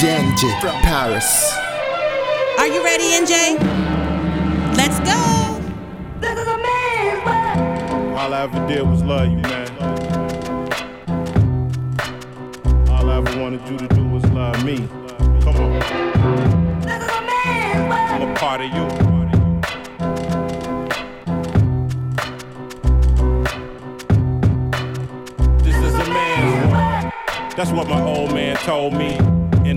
DNJ from Paris. Are you ready, NJ? Let's go. This is a man's world. All I ever did was love you, man. All I ever wanted you to do was love me. Come on, This is a man's world. I'm a part of you. This is a man's world. That's what my old man told me in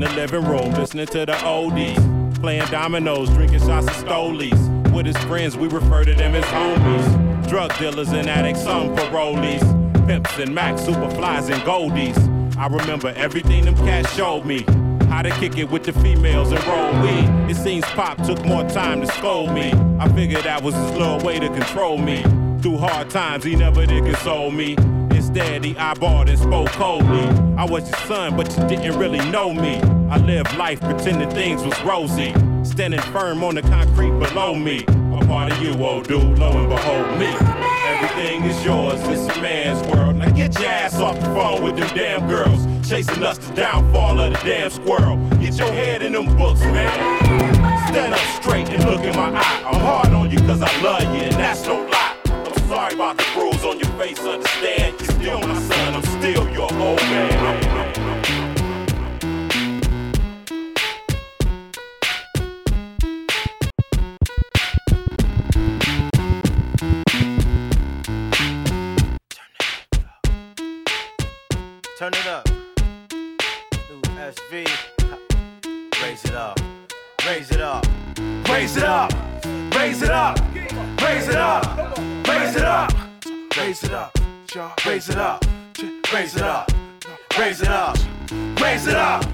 the living room, listening to the oldies, playing dominoes, drinking shots of stolies. With his friends, we refer to them as homies. Drug dealers and addicts, some parolees, pimps and max, superflies and goldies. I remember everything them cats showed me. How to kick it with the females and roll weed. It seems Pop took more time to scold me. I figured that was his little way to control me. Through hard times, he never did console me. Instead, he eyeballed and spoke coldly. I was your son, but you didn't really know me. I lived life pretending things was rosy. Standing firm on the concrete below me. A part of you, oh, old dude, lo and behold me. Everything is yours, it's a man's world. Now get your ass off the phone with them damn girls. Chasing us the downfall of the damn squirrel. Get your head in them books, man. Stand up straight and look in my eye. I'm hard on you cause I love you, and that's no lie. I'm sorry about the bruise on your face, understand? You're still my son, I'm still your old man. Raise it up. Raise it up. Raise it up. Raise it up. Raise it up. Raise it up. Raise it up. Raise it up. Raise it up.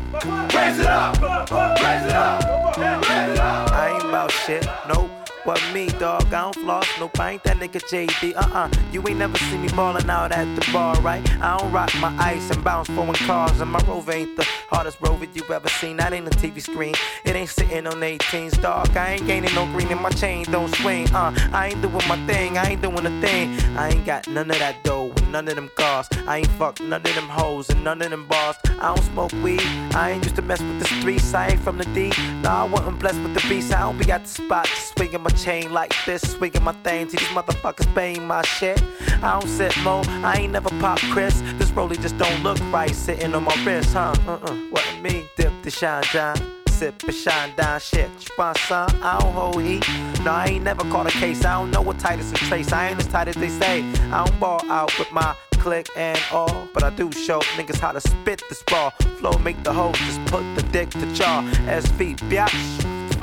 Raise it up. Raise it up. I ain't about shit. Nope. What me, dog? I don't floss. Nope, I ain't that nigga JD. Uh uh. You ain't never see me ballin' out at the bar, right? I don't rock my ice and bounce foreign cars. And my rover ain't the hardest rover you ever seen. That ain't a TV screen. It ain't sitting on 18s, dog. I ain't gaining no green in my chain. Don't swing. Uh, I ain't doing my thing. I ain't doing a thing. I ain't got none of that dough. None of them cars. I ain't fuck none of them hoes and none of them bars. I don't smoke weed. I ain't used to mess with the streets. I ain't from the D. Nah, I wasn't blessed with the beast. I don't be at the spot swinging my chain like this, swinging my thing. See these motherfuckers paying my shit. I don't sit low. I ain't never pop Chris. This rollie just don't look right sitting on my wrist, huh? Uh-uh. What me? Dip the shine, John sip and shine down shit. You find son, I don't hold heat. No, I ain't never caught a case. I don't know what tight is a trace. I ain't as tight as they say. I don't ball out with my click and all, but I do show niggas how to spit this ball. Flow make the hoe just put the dick to jaw. SV, biatch.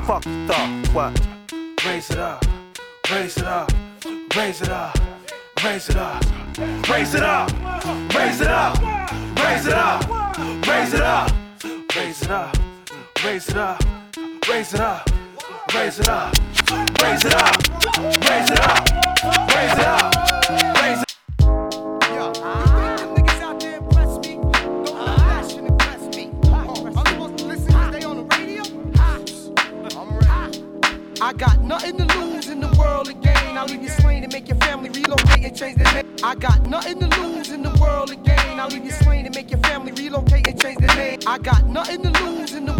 Fuck the thought. What? Raise it up, raise it up, raise it up, raise it up, raise it up, raise it up, raise it up, raise it up raise it up, raise it up, raise it up, raise it up, raise it up, raise it up, raise it up. I got nothing to lose in the world again. I'll leave you slain and make your family relocate and change their name. I got nothing to lose in the world again. I'll leave you slain and make your family relocate and change their name. I got nothing to lose in the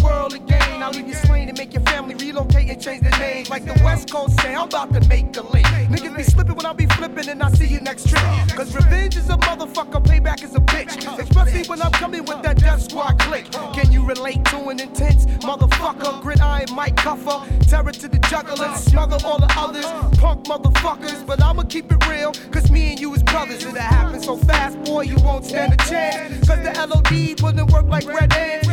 world again. I'll leave you slain and make your family relocate and change their name. Like the West Coast say, I'm about to make a link. Niggas be slipping when I be flipping and I see you next trip. Cause revenge is a motherfucker, payback is a bitch. Especially when I'm coming with that death squad click. Can you relate to an intense motherfucker? Gridiron Mike Cuffer, terror to the jugglers, smother all the others, punk motherfuckers. But I'ma keep it real, cause me and you is brothers. If that happens so fast, boy, you won't stand a chance. Cause the LOD wouldn't work like red ants.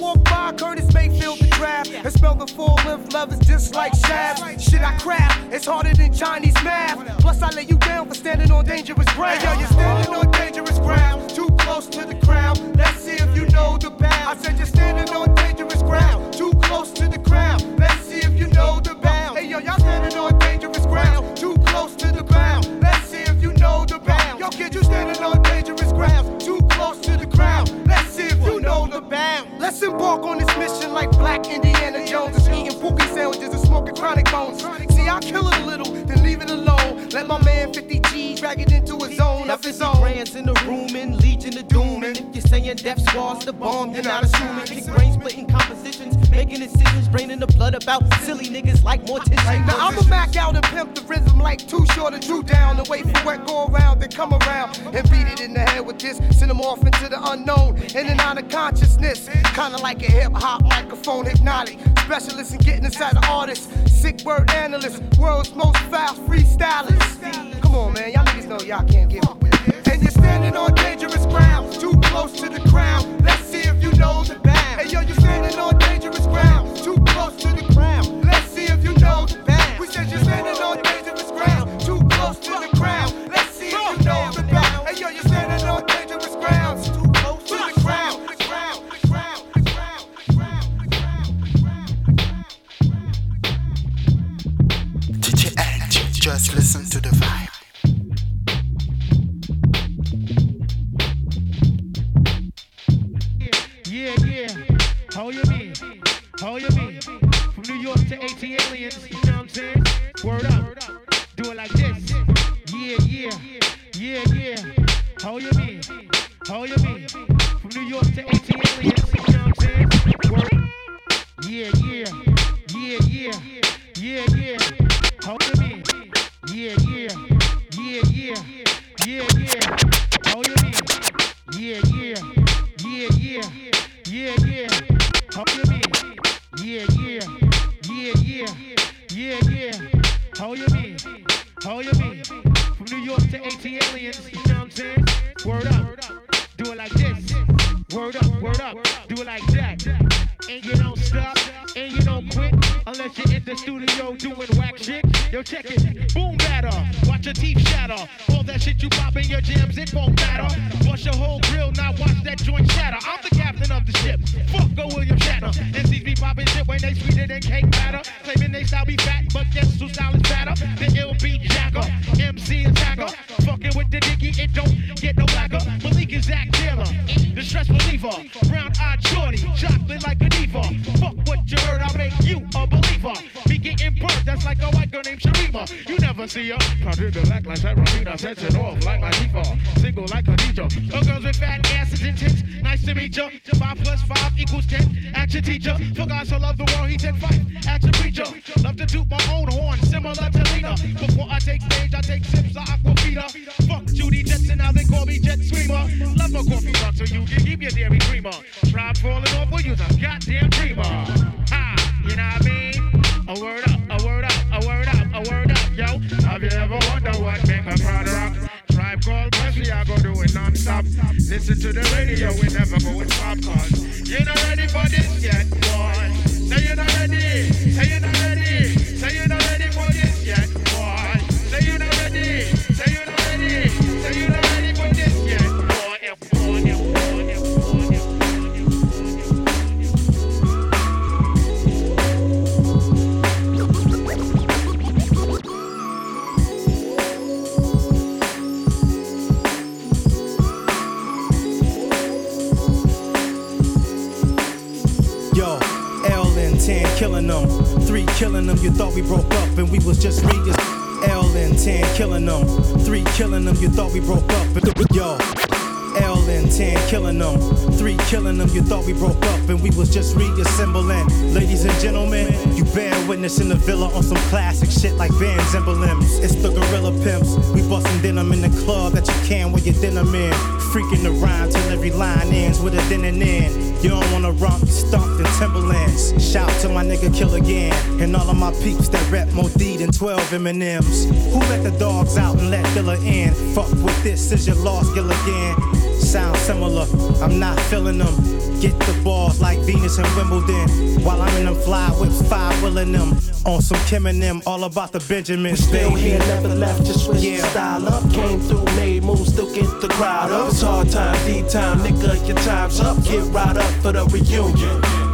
Walk by Curtis Mayfield the draft, and smell the full length levers just like shafts. Shit I craft, it's harder than Chinese math. Plus, I lay you down for standing on dangerous ground. Hey, yo, you're standing on dangerous ground, too close to the crown. Let's see if you know the bound. I said you're standing on dangerous ground, too close to the crown. Let's see if you know the bound. Hey, yo, y'all standing on dangerous ground, too close to embark on this mission like Black Indiana Jones is eating pookie sandwiches and smoking chronic bones. See, I kill it a little, then leave it alone. Let my man 50 G drag it into a zone of his own. Brands in the room and legion of doom. And if you're saying death squads the bomb. You're not assuming. Kick brain splitting compositions, making decisions, draining the blood about silly niggas like morticians. Now I'ma back out and pimp the rhythm like too short and drew down and wait for what go around, then come around and beat it in the head with this. Send them off into the unknown, in and out of consciousness. Kinda like a hip hop microphone hypnotic. Specialist in getting inside the artist. Sick word analyst, world's most fast freestylers. Come on, man, y'all niggas know y'all can't get up with it. And you're standing on dangerous ground, too close to the crown. Let's see if you know the bound. Hey yo, you're standing on dangerous ground, too close to the crown. Yeah, yeah. How you mean? Yeah, yeah. Yeah, yeah. Yeah, yeah. How you mean? How you mean? From New York to 80 aliens, you know what I'm saying? Word up. Do it like this. Word up, word up. Do it like that. And you don't stop, and you don't quit unless you're in the studio doing whack shit. Yo, check it. Boom batter. Your teeth shatter. All that shit you pop in your jams, it won't matter. Bust your whole grill, now watch that joint shatter. I'm the captain of the ship. Fuck go William Shatner. MCs be popping shit when they sweeter than cake batter. Claiming they style be fat, but guess who style is fatter? The ill beat jacker. MC attacker. Fucking with the dicky, it don't get no blacker. Malik Isaac Taylor. The stress reliever. Brown eyed shorty. Chocolate like a diva. Fuck what you heard, I'll make you a believer. Like a white girl named Sharima. You never see her. Project the black like Sabrina. Sets it off like my default. Single like a Khadija. No girls with fat asses and tits. Nice to meet ya. Five plus five equals ten. Action teacher. For God so love the world, he said fight. Action preacher. Love to toot my own horn, similar to Lena. Before I take stage, I take sips of Aquafina. Fuck Judy Jetson, now they call me Jet Screamer. Love my coffee so you can keep your dairy creamer. Try falling off, we'll use a goddamn creamer. Make a crowd rock? Tribe called Wesley, I go do it non-stop. Listen to the radio, we never go with popcorn. You're not ready for this yet, boy. Say you're not ready, say you're not ready, say you're not ready killing them. Three killing them, you thought we broke up and we was just re L and 10 killing them. Three killing them, you thought we broke up. But yo, L and 10 killing them. Three killing them, you thought we broke up and we was just reassembling. Ladies and gentlemen, you bear witness in the villa on some classic shit like Vans emblems. It's the Gorilla Pimps. We bustin' denim in the club that you can wear your denim in. Freaking the rhyme till every line ends with a then and then. You don't wanna romp, stomped in Timberlands. Shout to my nigga Kill Again and all of my peeps that rep more D than 12 M&Ms. Who let the dogs out and let Dilla in? Fuck with this, is your lost Gilligan. Sound similar, I'm not feeling them. Get the balls like Venus and Wimbledon. While I'm in them fly whips, five willing them. On some Kim and them, all about the Benjamins, Still here, never left, just switched Yeah. style up. Came through, made moves, still get the crowd up. It's hard time, D time, nigga, your time's up. Get right up for the reunion.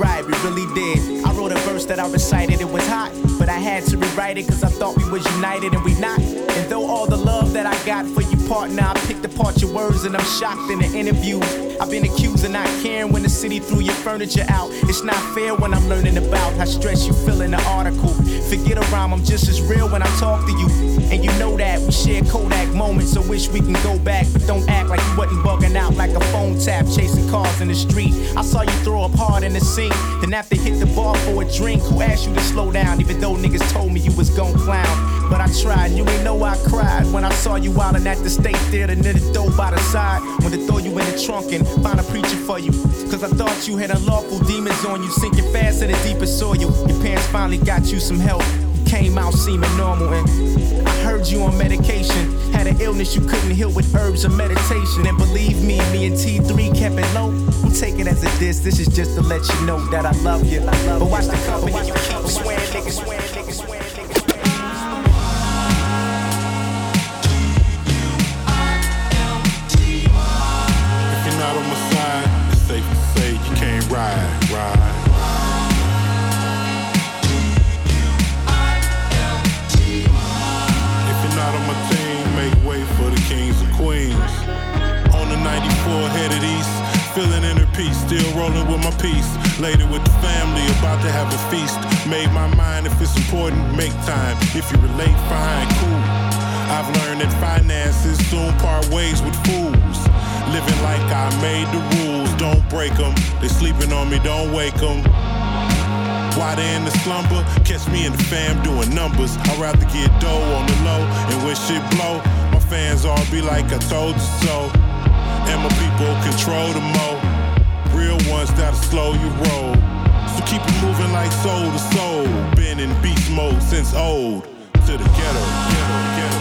Right, we really did. I wrote a verse that I recited, it was hot. But I had to rewrite it, cause I thought we was united, and we not. And though all the love that I got for you, partner, I picked apart your words, and I'm shocked in the interview. I've been accused of not caring. when the city threw your furniture out. It's not fair when I'm learning about how stress you feel in the article. Forget a rhyme, I'm just as real when I talk to you. And you know that we share Kodak moments, so wish we can go back. But don't act like you wasn't bugging out like a phone tap, chasing cars in the street. I saw you throw up hard in the sink, then after hit the bar for a drink, who asked you to slow down? Even though niggas told me you was gon' clown. But I tried, you ain't know I cried when I saw you wildin' at the state theater near the door by the side. When they throw you in the trunk and find a preacher for you. Cause I thought you had unlawful demons on you, sinking fast in the deepest soil. Your parents finally got you some help. Came out seeming normal and I heard you on medication. Had an illness you couldn't heal with herbs or meditation. And believe me, me and T3 kept it low. I'm taking as a diss, this is just to let you know that I love you. I love But watch the company you keep swearing, niggas, swearing, niggas, ride, ride. If you're not on my team, make way for the kings and queens. On the 94 headed east, feeling inner peace, still rolling with my piece. Later with the family, about to have a feast. Made my mind, if it's important, make time. If you relate, fine, cool. I've learned that finances soon part ways with fools. Living like I made the rules, don't break them. They sleeping on me, don't wake them. While they in the slumber, catch me in the fam doing numbers. I'd rather get dough on the low, and when shit blow, my fans all be like, I told you so. And my people control the mo. Real ones that'll slow you roll. So keep it moving like soul to soul. Been in beast mode since old. To the ghetto, ghetto, ghetto,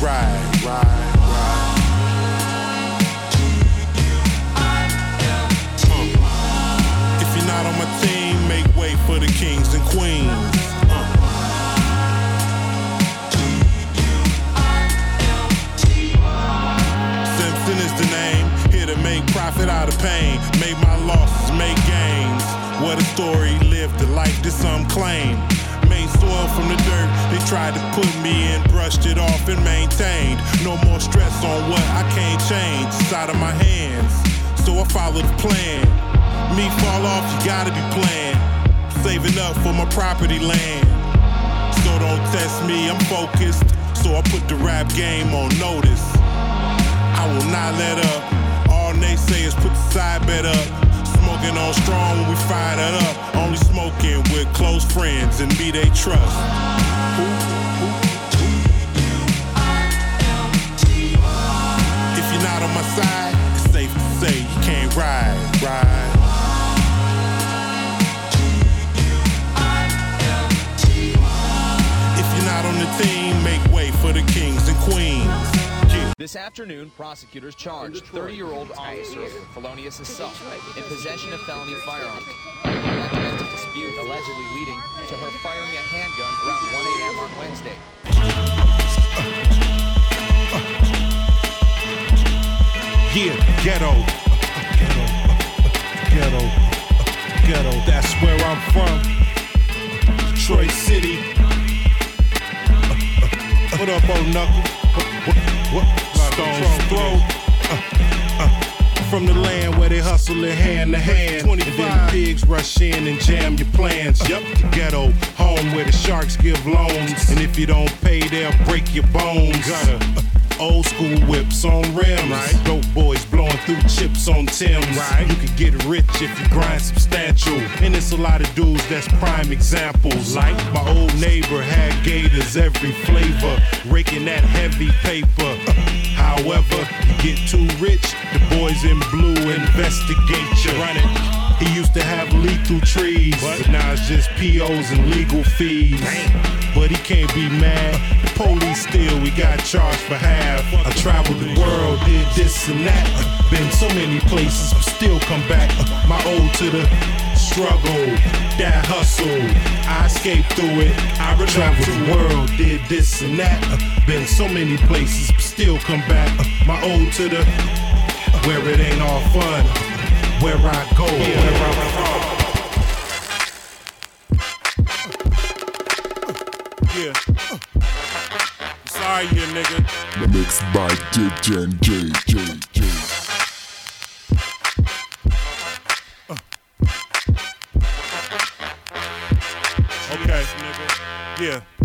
ride, ride, ride. If you're not on my team, make way for the kings and queens. Simpson is the name, here to make profit out of pain. Made my losses, make gains. What a story, lived a life that some claim. Made soil from the dirt, they tried to put me in, brushed it off and maintained. No more stress on what I can't change, it's out of my hands. So I follow the plan. Me fall off, you gotta be playing. Saving up for my property land. So don't test me, I'm focused. So I put the rap game on notice. I will not let up. All naysayers put the side bet up. Smoking on strong when we fire that up. Only smoking with close friends and me they trust. If This afternoon, prosecutors charged 30-year-old officer with felonious assault in possession of felony firearm. That domestic dispute allegedly leading to her firing a handgun around 1 a.m. on Wednesday. Yeah, ghetto. Ghetto. Ghetto. Ghetto. That's where I'm from. Detroit City. What up, old knuckle? What? Stone's throw. Uh, uh, From the land where they hustle it hand to hand. 25 and then pigs rush in and jam your plans. Yep, the ghetto, home where the sharks give loans. And if you don't pay, they'll break your bones. Gutter. Old school whips on rims. Right. Dope boys blowing through chips on Tim's. Right. You can get rich if you grind substantial. And it's a lot of dudes that's prime examples. Like my old neighbor had gators every flavor, raking that heavy paper. However, you get too rich, the boys in blue investigate you. Run it. He used to have lethal trees, but now it's just POs and legal fees. But he can't be mad. The police still, we got charged for half. I traveled the world, did this and that. Been so many places, but still come back. My ode to the struggle, that hustle. I escaped through it. I traveled the world, did this and that. Been so many places, but still come back. My old to the where it ain't all fun. Where I go, where I'm from. Yeah. Are you, nigga? Mixed by DJ J J J. Okay, nigga. Yeah.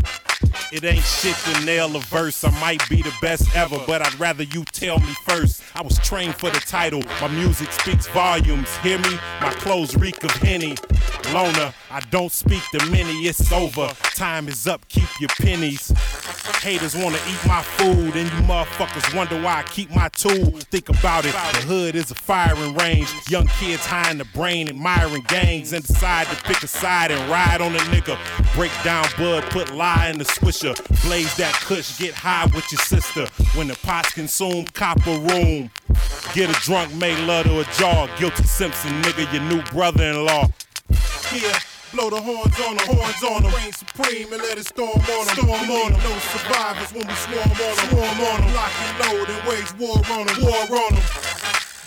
It ain't shit to nail a verse. I might be the best ever, but I'd rather you tell me first. I was trained for the title. My music speaks volumes. Hear me? My clothes reek of Henny. Loner, I don't speak to many. It's over. Time is up. Keep your pennies. Haters wanna eat my food, and you motherfuckers wonder why I keep my tool. Think about it. The hood is a firing range. Young kids high in the brain, admiring gangs, and decide to pick a side and ride on a nigga. Break down bud, put lie in the swisher. Blaze that kush, get high with your sister. When the pots consume, cop a room. Get a drunk, make love to a jaw. Guilty Simpson, nigga, your new brother-in-law. Blow the horns on them, horns on them. Reign supreme and let it storm on them. Storm on them. No survivors when we swarm on them. Swarm on them. Lock and load and wage war on them. War on them.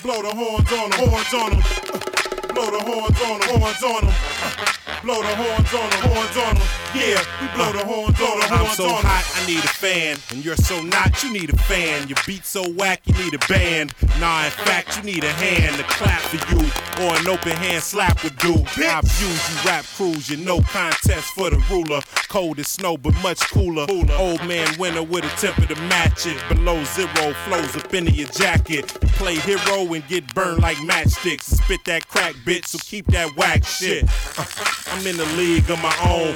Blow the horns on horns on them. Blow the horns on horns on them. Blow the horns on horns on them. Yeah, we blow the horns on them, horns on. I'm so hot, I need a fan. And you're so not, you need a fan. Your beat so whack, you need a band. Nah, in fact, you need a hand to clap for you. Or an open hand slap would do. I abuse you rap crews, you no contest for the ruler. Cold as snow, but much cooler. Old man winter with a temper to match it. Below zero flows up into your jacket. You play hero and get burned like matchsticks. Spit that crack, bitch, so keep that whack shit. I'm in the league of my own.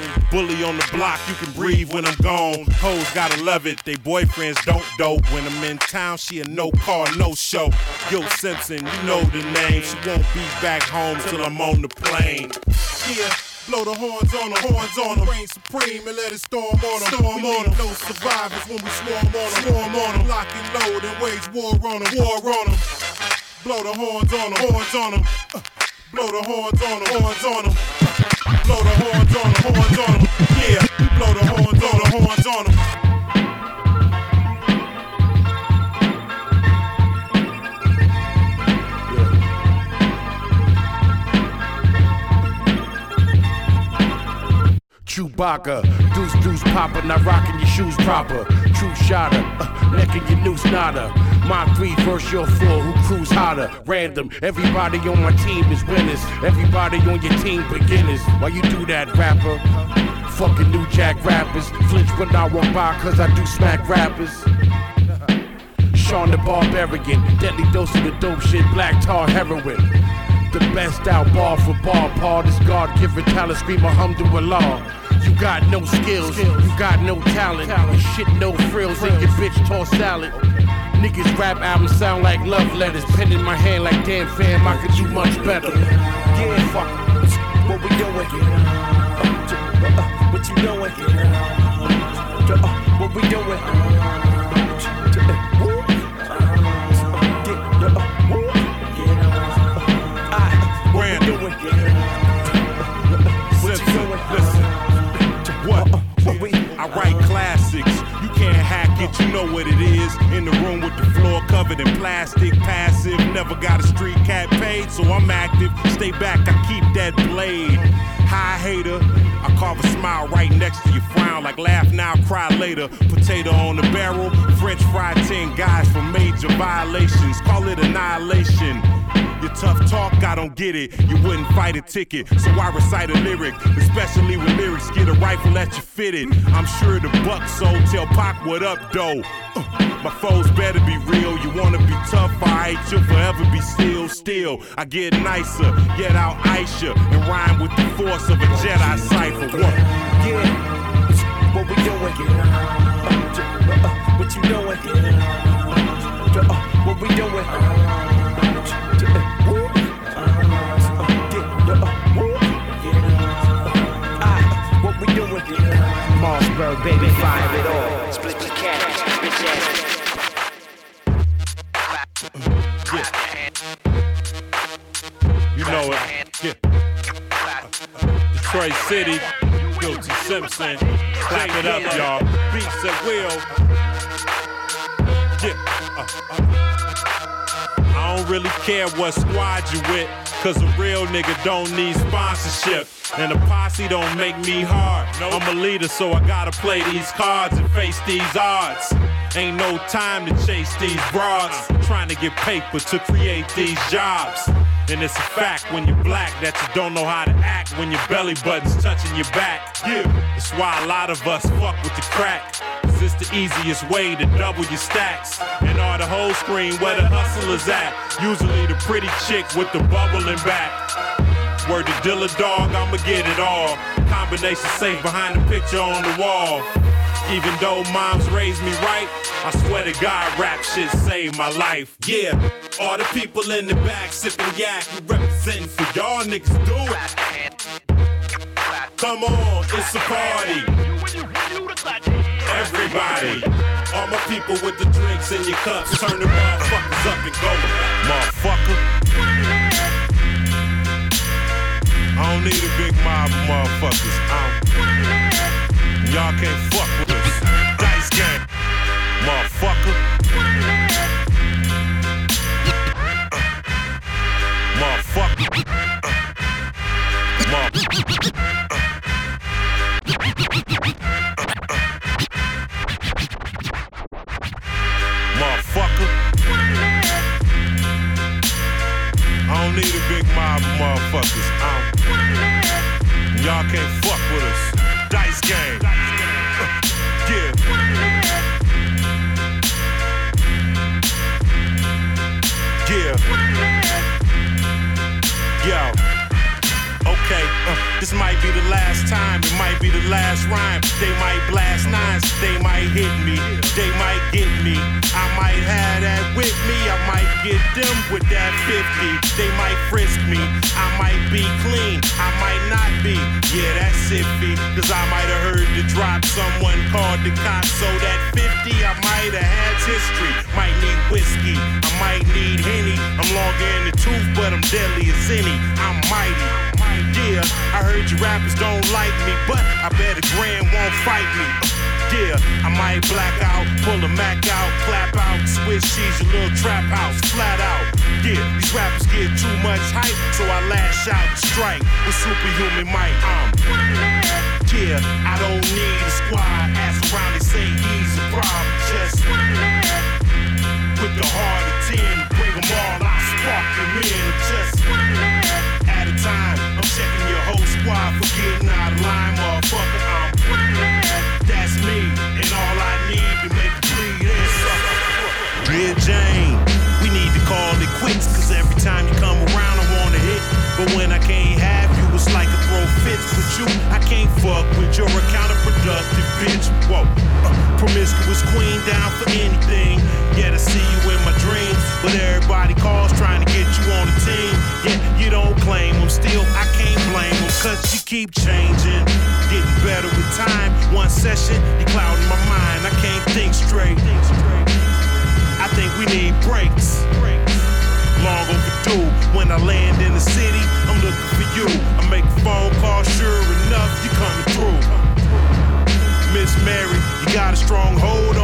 On the block, you can breathe when I'm gone. Hoes gotta love it, they boyfriends don't dope. When I'm in town, she a no car, no show. Yo Simpson, you know the name. She won't be back home till I'm on the plane. Yeah. Blow the horns on them, horns on them. Reign supreme and let it storm on them. Storm on them. No survivors when we swarm on them. Swarm on them. Lock and load and wage war on them. War on them. Blow the horns on them, horns on them. Uh, blow the horns on them, horns on them. Blow the horns on them, horns on them. Yeah, we blow the horns on them, horns on them. Chewbacca, deuce deuce popper, not rocking your shoes proper. True shotter, uh, necking your noose nada. My three versus your four, who cruise hotter? Random, everybody on my team is winners. Everybody on your team beginners. Why you do that, rapper? Fucking new jack rappers. Flinch when I walk by, cause I do smack rappers. Sean the Barbarian, deadly dose of the dope shit, black tar heroin. The best out bar for bar, Paul. This God given talent, scream alhamdulillah. You got no skills, you got no talent. You shit no frills, and your bitch toss salad. Niggas rap albums sound like love letters. Pen in my hand like damn fam, I could do much better. Yeah, fuck. What we doing? Uh, uh, what you doing? Uh, what we doing? Know what it is. In the room with the floor covered in plastic, passive. Never got a street cat paid, so I'm active. Stay back, I keep that blade. High hater, I carve a smile right next to your frown, like laugh now, cry later. Potato on the barrel, French fry 10 guys for major violations. Call it annihilation. Your tough talk, I don't get it. You wouldn't fight a ticket, so I recite a lyric. Especially when lyrics get a rifle at you fitted. I'm sure the buck sold tell Pac what up, though. Uh, my foes better be real. You wanna be tough, alright? You'll forever be still, still. I get nicer, yet I'll ice ya and rhyme with the force of a Jedi cipher. What? Yeah, what we doing? Uh, uh, what you doing? Uh, what we doing? Mossberg, baby, fire it all. Split the cash, bitch ass. You know it. Yeah. Detroit City, Guilty Simpson. Clap it up, y'all. Beats at will. Yeah. Uh, uh. I don't really care what squad you with. Cause a real nigga don't need sponsorship. And a posse don't make me hard. I'm a leader, so I gotta play these cards and face these odds. Ain't no time to chase these broads. Trying to get paper to create these jobs. And it's a fact when you're black that you don't know how to act when your belly button's touching your back. Yeah, that's why a lot of us fuck with the crack. It's the easiest way to double your stacks. And all the whole screen where the hustlers at. Usually the pretty chick with the bubbling back. Word to Dilla Dog, I'ma get it all. Combination safe behind the picture on the wall. Even though moms raised me right, I swear to God, rap shit saved my life. Yeah, all the people in the back sipping yak, you representing for y'all niggas do it. Come on, it's a party. Everybody, all my people with the drinks in your cups, turn the motherfuckers up and go. Motherfucker. I don't need a big mob of motherfuckers. Y'all can't fuck with us. Dice game, motherfucker. Motherfucker. Motherfucker. Motherfuckers. Um, y'all can't fuck with us. Dice game. Be the last time, it might be the last rhyme. They might blast nines, they might hit me, they might get me. I might have that with me, I might get them with that 50. They might frisk me, I might be clean, I might not be. Yeah, that's iffy, cause I might have heard the drop. Someone called the cops, so that 50 I might have had history. Might need whiskey, I might need Henny. I'm longer in the tooth, but I'm deadly as any. I'm mighty. Yeah, I heard you rappers don't like me, but I bet a grand won't fight me. Yeah, I might black out, pull a Mac out, clap out, switch cheese, your little trap house, flat out. Yeah, these rappers get too much hype, so I lash out and strike with superhuman might. Um, yeah, I don't need a squad. Ask around, they say he's a problem. Fuck with your counterproductive bitch. Whoa, promiscuous queen down for anything. Yeah, I see you in my dreams, but everybody calls trying to get you on the team. Yeah, you don't claim them, still I can't blame them, cause you keep changing. Getting better with time. One session, you clouding my mind. I can't think straight. I think we need breaks. Long overdue. When I land in the city, I'm looking for you. Got a strong hold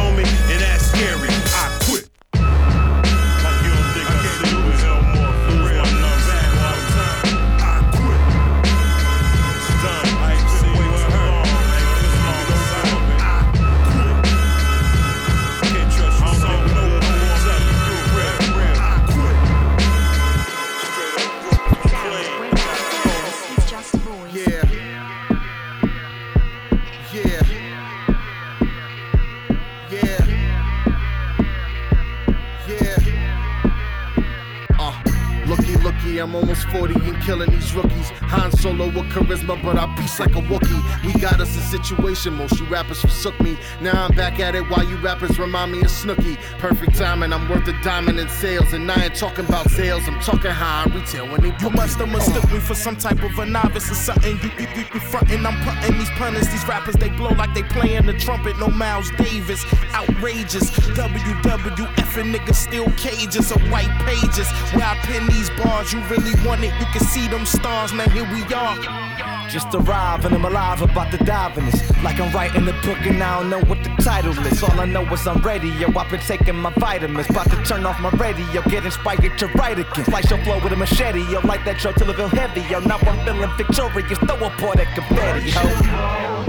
beast like a Wookie. We got us a situation, most you rappers forsook me. Now I'm back at it while you rappers remind me of Snooki. Perfect timing, I'm worth a diamond in sales. And I ain't talking about sales, I'm talking high retail when they You must have mistook me for some type of a novice or something. You, you, you, you frontin', I'm putting these punters, these rappers, they blow like they playing the trumpet. No Miles Davis, outrageous. WWF and niggas still cages or white pages. Where I pin these bars, you really want it, you can see them stars. Now here we are. Just arrived and I'm alive about to dive in. Like I'm writing the book and I don't know what the title is. All I know is I'm ready, yo. I've been taking my vitamins. About to turn off my radio, get inspired to write again. Slice your flow with a machete, yo. Light that show till it feel heavy, yo. Now I'm feeling victorious. Throw a pour that confetti, ho.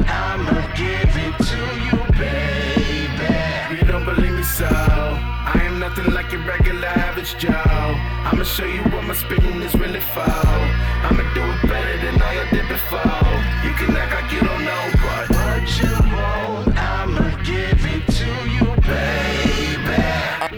I'ma give it to you, baby. You don't believe me, so I am nothing like your regular average Joe. I'ma show you what my spitting is really for. I'ma do it better than all you did before. You can act like you don't know, but what you want,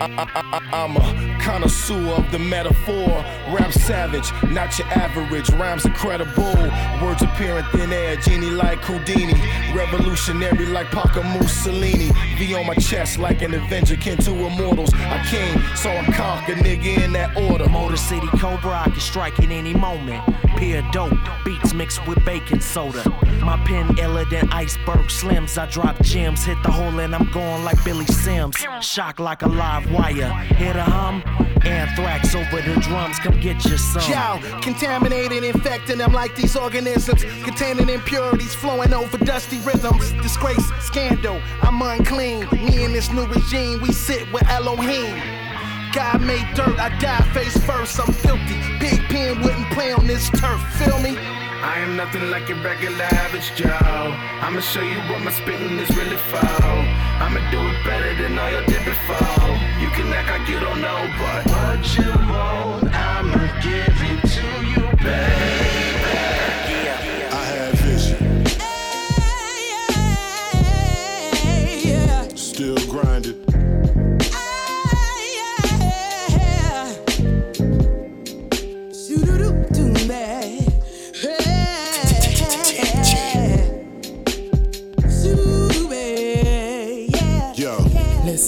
I'm a connoisseur of the metaphor. Rap savage, not your average. Rhymes incredible. Words appear in thin air, genie like Houdini. Revolutionary like Paco Mussolini. V on my chest like an Avenger, kin to immortals. I came, so I conquer, nigga, in that order. Motor City Cobra, I can strike at any moment. Pure dope, beats mixed with baking soda. My pen iller than iceberg slims. I drop gems, hit the hole and I'm going like Billy Sims. Shock like a live wire. Hit a hum, anthrax over the drums. Come get your some. Yo, contaminated, infecting them like these organisms, containing impurities flowing over dusty rhythms. Disgrace, scandal, I'm unclean. Me and this new regime, we sit with Elohim. God made dirt, I die face first. I'm filthy. Big pen wouldn't play on this turf. Feel me? I am nothing like your regular average Joe. I'ma show you what my spitting is really for. I'ma do it better than all you did before. You can act like you don't know, but what you want, I'ma give it to you, baby.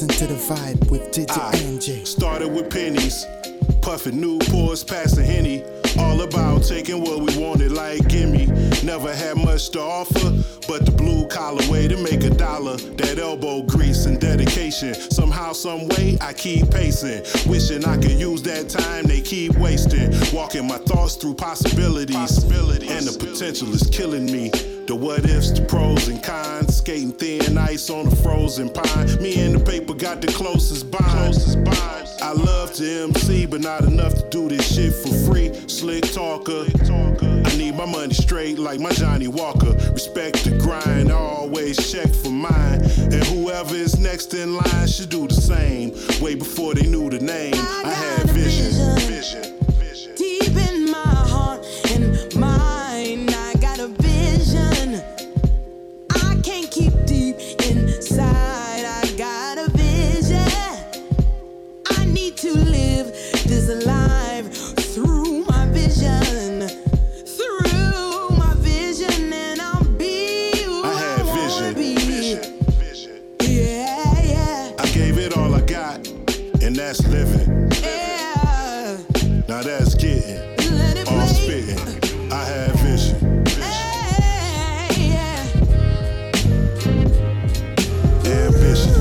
Listen to the vibe with I and J. started with pennies, puffing Newports, passing Henny. All about taking what we wanted, like gimme. Never had much to offer, but the blue collar way to make a dollar. That elbow grease and dedication. Somehow, some way, I keep pacing. Wishing I could use that time they keep wasting. Walking my thoughts through possibilities. And the potential is killing me. The what ifs, the pros and cons. Skating thin ice on a frozen pine. Me and the paper got the closest bond. I love to MC, but not enough to do this shit for free. Slick talker. I need my money straight like my Johnnie Walker. Respect the grind, I always check for mine. And whoever is next in line should do the same. Way before they knew the name, I had vision. Vision. And that's living. yeah. Now that's getting all spitting. I had vision. Ambition.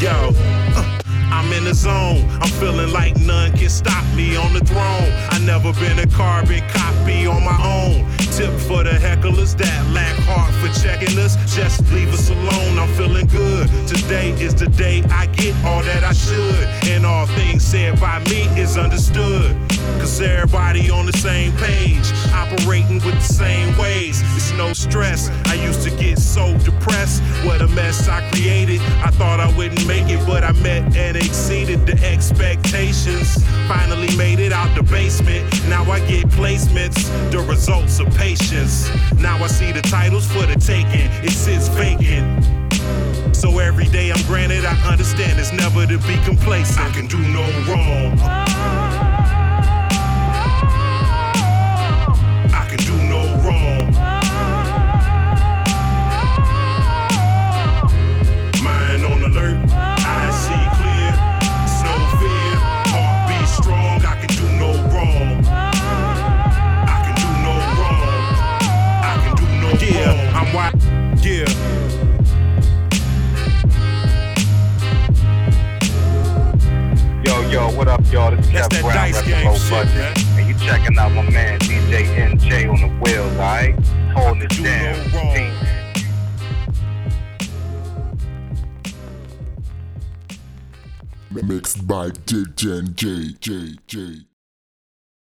Yo, uh, I'm in the zone. I'm feeling like none can stop me on the throne. I never been a carbon copy on my own. For the hecklers that lack heart for checking us. Just leave us alone. I'm feeling good. Today is the day I get all that I should. And all things said by me is understood. Cause everybody on the same page, operating with the same ways. It's no stress. I used to get so depressed. What a mess I created. I thought I wouldn't make it, but I met and exceeded the expectations. Finally made it out the basement. Now I get placements, the results of patience. Now I see the titles for the taking. It sits vacant. So every day I'm granted, I understand it's never to be complacent. I can do no wrong. What up, y'all? This is That's Jeff that Brown, dice repping game low shit, budget, man. and you checking out my man DJ NJ on the wheels, alright? Holding it down. Peace. Mixed by DJ J J J.